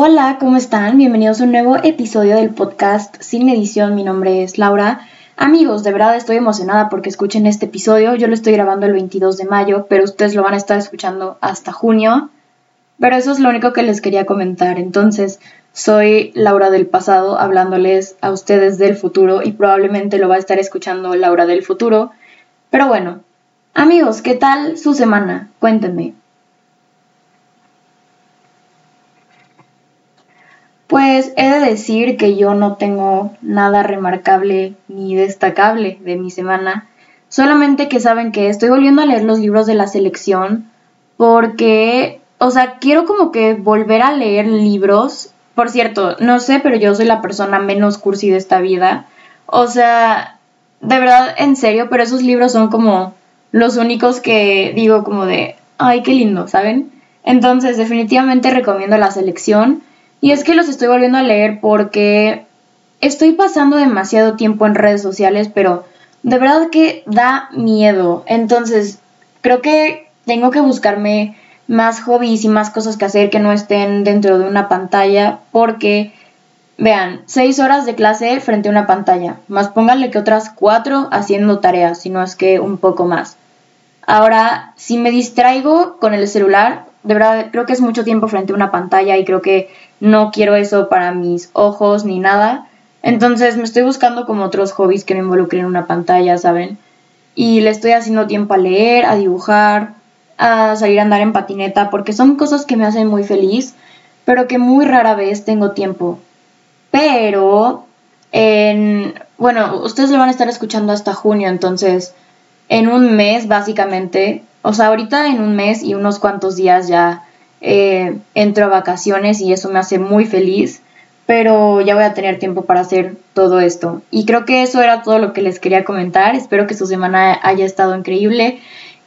Hola, ¿cómo están? Bienvenidos a un nuevo episodio del podcast Sin Edición. Mi nombre es Laura. Amigos, de verdad estoy emocionada porque escuchen este episodio. Yo lo estoy grabando el 22 de mayo, pero ustedes lo van a estar escuchando hasta junio. Pero eso es lo único que les quería comentar. Entonces, soy Laura del pasado hablándoles a ustedes del futuro y probablemente lo va a estar escuchando Laura del futuro. Pero bueno, amigos, ¿qué tal su semana? Cuéntenme. Pues he de decir que yo no tengo nada remarcable ni destacable de mi semana, solamente que saben que estoy volviendo a leer los libros de la selección porque, o sea, quiero como que volver a leer libros. Por cierto, no sé, pero yo soy la persona menos cursi de esta vida. O sea, de verdad, en serio, pero esos libros son como los únicos que digo como de, ay, qué lindo, ¿saben? Entonces, definitivamente recomiendo la selección. Y es que los estoy volviendo a leer porque estoy pasando demasiado tiempo en redes sociales, pero de verdad que da miedo. Entonces, creo que tengo que buscarme más hobbies y más cosas que hacer que no estén dentro de una pantalla porque, vean, seis horas de clase frente a una pantalla, más pónganle que otras cuatro haciendo tareas, si no es que un poco más. Ahora, si me distraigo con el celular, de verdad creo que es mucho tiempo frente a una pantalla y creo que no quiero eso para mis ojos ni nada. Entonces me estoy buscando como otros hobbies que no involucren una pantalla, ¿saben? Y le estoy haciendo tiempo a leer, a dibujar, a salir a andar en patineta, porque son cosas que me hacen muy feliz, pero que muy rara vez tengo tiempo. Pero, en, bueno, ustedes lo van a estar escuchando hasta junio, entonces, en un mes básicamente, o sea, ahorita en un mes y unos cuantos días ya eh, entro a vacaciones y eso me hace muy feliz, pero ya voy a tener tiempo para hacer todo esto. Y creo que eso era todo lo que les quería comentar. Espero que su semana haya estado increíble.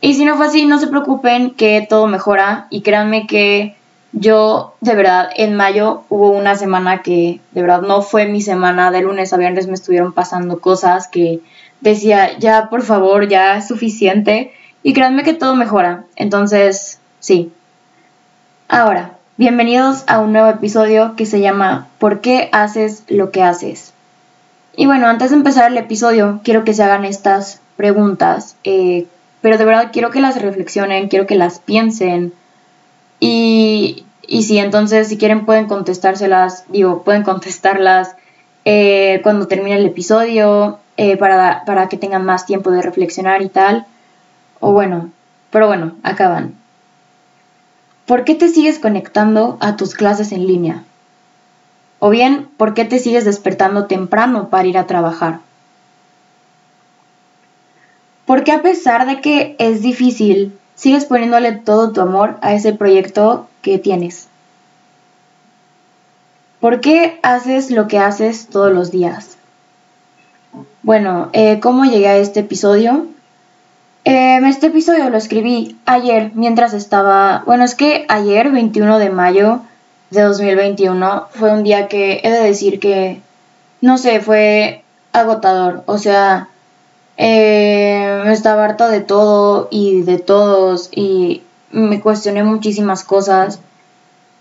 Y si no fue así, no se preocupen que todo mejora y créanme que yo de verdad en mayo hubo una semana que de verdad no fue mi semana, de lunes a viernes me estuvieron pasando cosas que decía, ya por favor, ya es suficiente y créanme que todo mejora. Entonces, sí, Ahora, bienvenidos a un nuevo episodio que se llama ¿Por qué haces lo que haces? Y bueno, antes de empezar el episodio, quiero que se hagan estas preguntas, eh, pero de verdad quiero que las reflexionen, quiero que las piensen. Y, y sí, entonces si quieren pueden contestárselas, digo, pueden contestarlas eh, cuando termine el episodio, eh, para, para que tengan más tiempo de reflexionar y tal. O bueno, pero bueno, acaban. ¿Por qué te sigues conectando a tus clases en línea? O bien, ¿por qué te sigues despertando temprano para ir a trabajar? ¿Por qué a pesar de que es difícil, sigues poniéndole todo tu amor a ese proyecto que tienes? ¿Por qué haces lo que haces todos los días? Bueno, eh, ¿cómo llegué a este episodio? Em, este episodio lo escribí ayer mientras estaba, bueno, es que ayer, 21 de mayo de 2021, fue un día que he de decir que, no sé, fue agotador. O sea, eh, estaba harta de todo y de todos y me cuestioné muchísimas cosas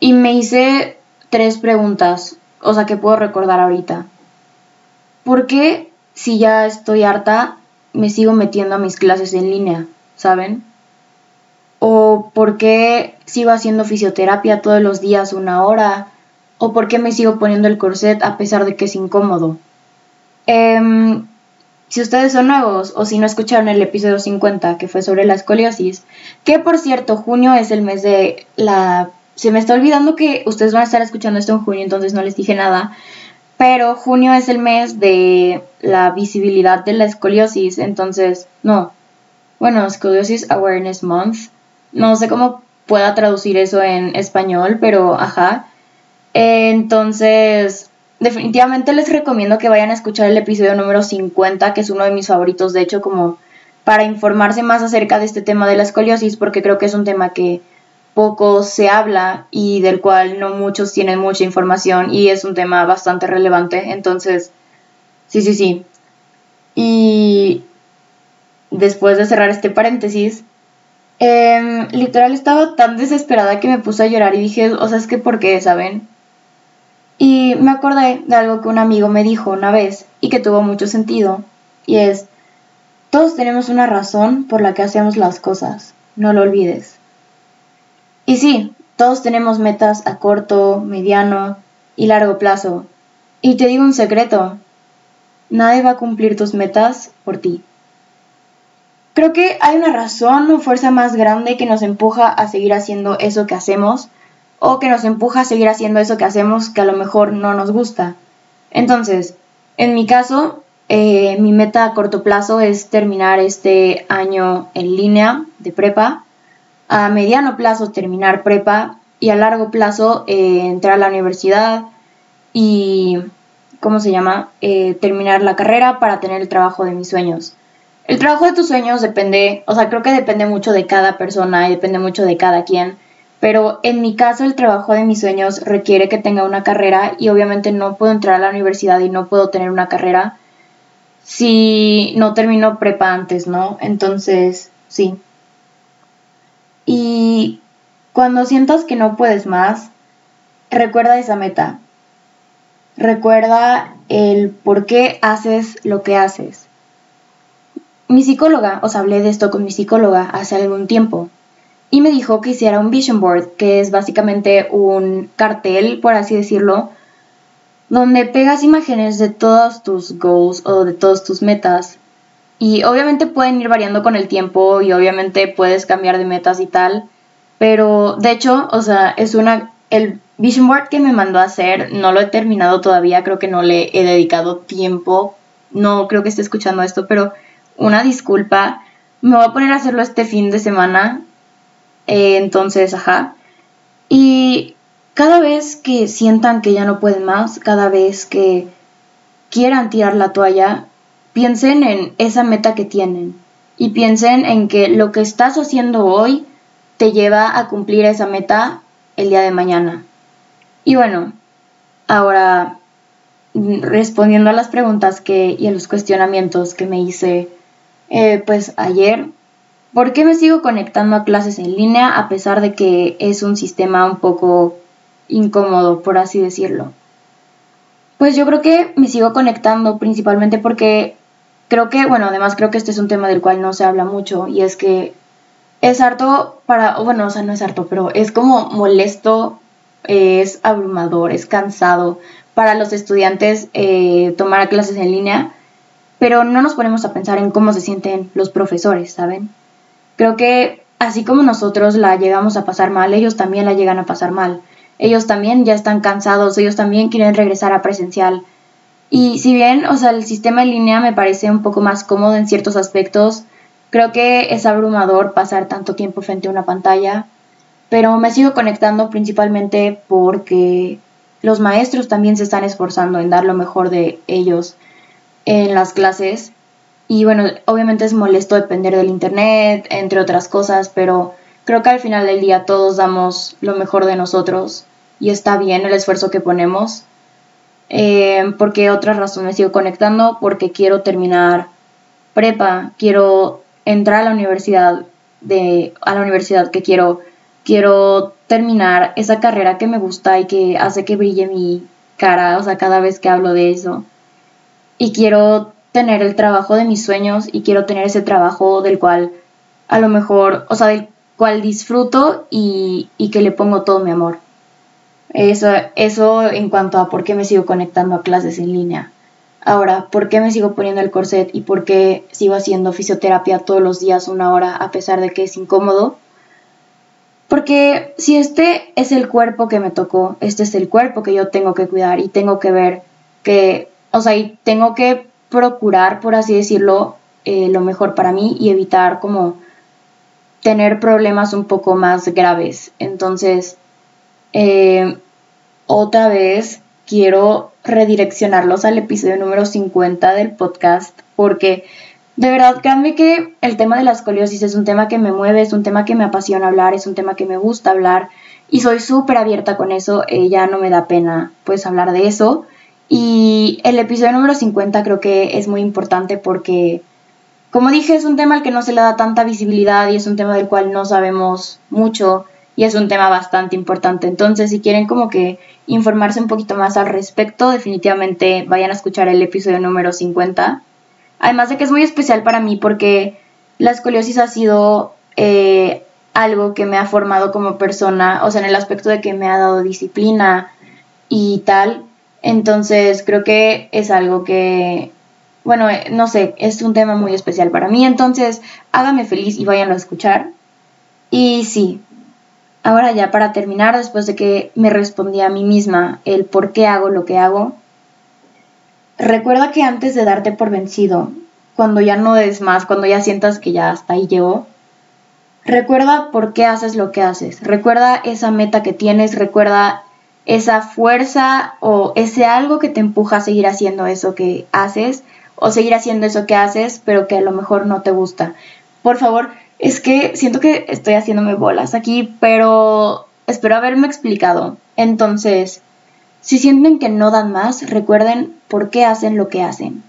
y me hice tres preguntas, o sea, que puedo recordar ahorita. ¿Por qué si ya estoy harta me sigo metiendo a mis clases en línea, ¿saben? O por qué sigo haciendo fisioterapia todos los días una hora, o por qué me sigo poniendo el corset a pesar de que es incómodo. Em, si ustedes son nuevos o si no escucharon el episodio 50 que fue sobre la escoliosis, que por cierto junio es el mes de la... Se me está olvidando que ustedes van a estar escuchando esto en junio, entonces no les dije nada, pero junio es el mes de la visibilidad de la escoliosis, entonces, no. Bueno, Scoliosis Awareness Month. No sé cómo pueda traducir eso en español, pero ajá. Entonces, definitivamente les recomiendo que vayan a escuchar el episodio número 50, que es uno de mis favoritos, de hecho, como para informarse más acerca de este tema de la escoliosis, porque creo que es un tema que poco se habla y del cual no muchos tienen mucha información y es un tema bastante relevante. Entonces, sí, sí, sí. Y después de cerrar este paréntesis, em, literal estaba tan desesperada que me puse a llorar y dije, o sea, es que ¿por qué, saben? Y me acordé de algo que un amigo me dijo una vez y que tuvo mucho sentido, y es, todos tenemos una razón por la que hacemos las cosas, no lo olvides. Y sí, todos tenemos metas a corto, mediano y largo plazo. Y te digo un secreto, nadie va a cumplir tus metas por ti. Creo que hay una razón o fuerza más grande que nos empuja a seguir haciendo eso que hacemos o que nos empuja a seguir haciendo eso que hacemos que a lo mejor no nos gusta. Entonces, en mi caso, eh, mi meta a corto plazo es terminar este año en línea de prepa, a mediano plazo terminar prepa y a largo plazo eh, entrar a la universidad y, ¿cómo se llama?, eh, terminar la carrera para tener el trabajo de mis sueños. El trabajo de tus sueños depende, o sea, creo que depende mucho de cada persona y depende mucho de cada quien, pero en mi caso el trabajo de mis sueños requiere que tenga una carrera y obviamente no puedo entrar a la universidad y no puedo tener una carrera si no termino prepa antes, ¿no? Entonces, sí. Y cuando sientas que no puedes más, recuerda esa meta. Recuerda el por qué haces lo que haces. Mi psicóloga, os hablé de esto con mi psicóloga hace algún tiempo, y me dijo que hiciera un vision board, que es básicamente un cartel, por así decirlo, donde pegas imágenes de todos tus goals o de todas tus metas. Y obviamente pueden ir variando con el tiempo y obviamente puedes cambiar de metas y tal. Pero de hecho, o sea, es una... El vision board que me mandó a hacer no lo he terminado todavía, creo que no le he dedicado tiempo. No creo que esté escuchando esto, pero una disculpa. Me voy a poner a hacerlo este fin de semana. Eh, entonces, ajá. Y cada vez que sientan que ya no pueden más, cada vez que quieran tirar la toalla, piensen en esa meta que tienen y piensen en que lo que estás haciendo hoy te lleva a cumplir esa meta el día de mañana. Y bueno, ahora respondiendo a las preguntas que, y a los cuestionamientos que me hice eh, pues ayer, ¿por qué me sigo conectando a clases en línea a pesar de que es un sistema un poco incómodo, por así decirlo? Pues yo creo que me sigo conectando principalmente porque creo que, bueno, además creo que este es un tema del cual no se habla mucho y es que es harto para, bueno, o sea, no es harto, pero es como molesto, es abrumador, es cansado para los estudiantes eh, tomar clases en línea pero no nos ponemos a pensar en cómo se sienten los profesores, ¿saben? Creo que así como nosotros la llegamos a pasar mal, ellos también la llegan a pasar mal. Ellos también ya están cansados, ellos también quieren regresar a presencial. Y si bien, o sea, el sistema en línea me parece un poco más cómodo en ciertos aspectos, creo que es abrumador pasar tanto tiempo frente a una pantalla, pero me sigo conectando principalmente porque los maestros también se están esforzando en dar lo mejor de ellos en las clases. Y bueno, obviamente es molesto depender del internet, entre otras cosas, pero creo que al final del día todos damos lo mejor de nosotros y está bien el esfuerzo que ponemos. Eh, porque otra razón me sigo conectando, porque quiero terminar prepa, quiero entrar a la universidad de a la universidad que quiero quiero terminar esa carrera que me gusta y que hace que brille mi cara, o sea, cada vez que hablo de eso y quiero tener el trabajo de mis sueños y quiero tener ese trabajo del cual a lo mejor, o sea, del cual disfruto y, que le pongo todo mi amor. Eso, eso en cuanto a por qué me sigo conectando a clases en línea. Ahora, ¿por qué me sigo poniendo el corset y por qué sigo haciendo fisioterapia todos los días una hora a pesar de que es incómodo? Porque si este es el cuerpo que me tocó, este es el cuerpo que yo tengo que cuidar y tengo que ver que o sea, y tengo que procurar, por así decirlo, eh, lo mejor para mí y evitar como tener problemas un poco más graves. Entonces, eh, otra vez quiero redireccionarlos al episodio número 50 del podcast porque de verdad, créanme que el tema de la escoliosis es un tema que me mueve, es un tema que me apasiona hablar, es un tema que me gusta hablar y soy súper abierta con eso, eh, ya no me da pena pues hablar de eso. Y el episodio número 50 creo que es muy importante porque, como dije, es un tema al que no se le da tanta visibilidad y es un tema del cual no sabemos mucho y es un tema bastante importante. Entonces, si quieren como que informarse un poquito más al respecto, definitivamente vayan a escuchar el episodio número 50. Además de que es muy especial para mí porque la escoliosis ha sido eh, algo que me ha formado como persona, o sea, en el aspecto de que me ha dado disciplina y tal. Entonces, creo que es algo que, bueno, eh, no sé, es un tema muy especial para mí. Entonces, hágame feliz y váyanlo a escuchar. Y sí, Ahora ya para terminar, después de que me respondí a mí misma el por qué hago lo que hago, recuerda que antes de darte por vencido, cuando ya no des más, cuando ya sientas que ya hasta ahí llegó, recuerda por qué haces lo que haces, recuerda esa meta que tienes, recuerda esa fuerza o ese algo que te empuja a seguir haciendo eso que haces o seguir haciendo eso que haces, pero que a lo mejor no te gusta. Por favor, es que siento que estoy haciéndome bolas aquí, pero espero haberme explicado. Entonces, si sienten que no dan más, recuerden por qué hacen lo que hacen.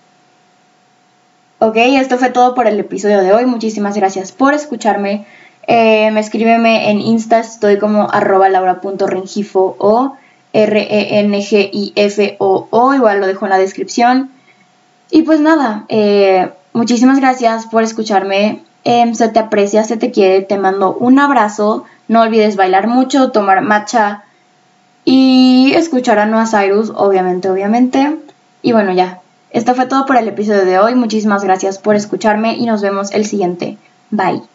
Ok, esto fue todo por el episodio de hoy. Muchísimas gracias por escucharme. Eh, me escríbeme en Insta, estoy como arroba laura.rengifo o R-E-N-G-I-F-O-O, igual lo dejo en la descripción. Y pues nada, eh, muchísimas gracias por escucharme. Em, se te aprecia, se te quiere, te mando un abrazo. No olvides bailar mucho, tomar matcha y escuchar a Noah Cyrus, obviamente, obviamente. Y bueno, ya. Esto fue todo por el episodio de hoy. Muchísimas gracias por escucharme y nos vemos el siguiente. Bye.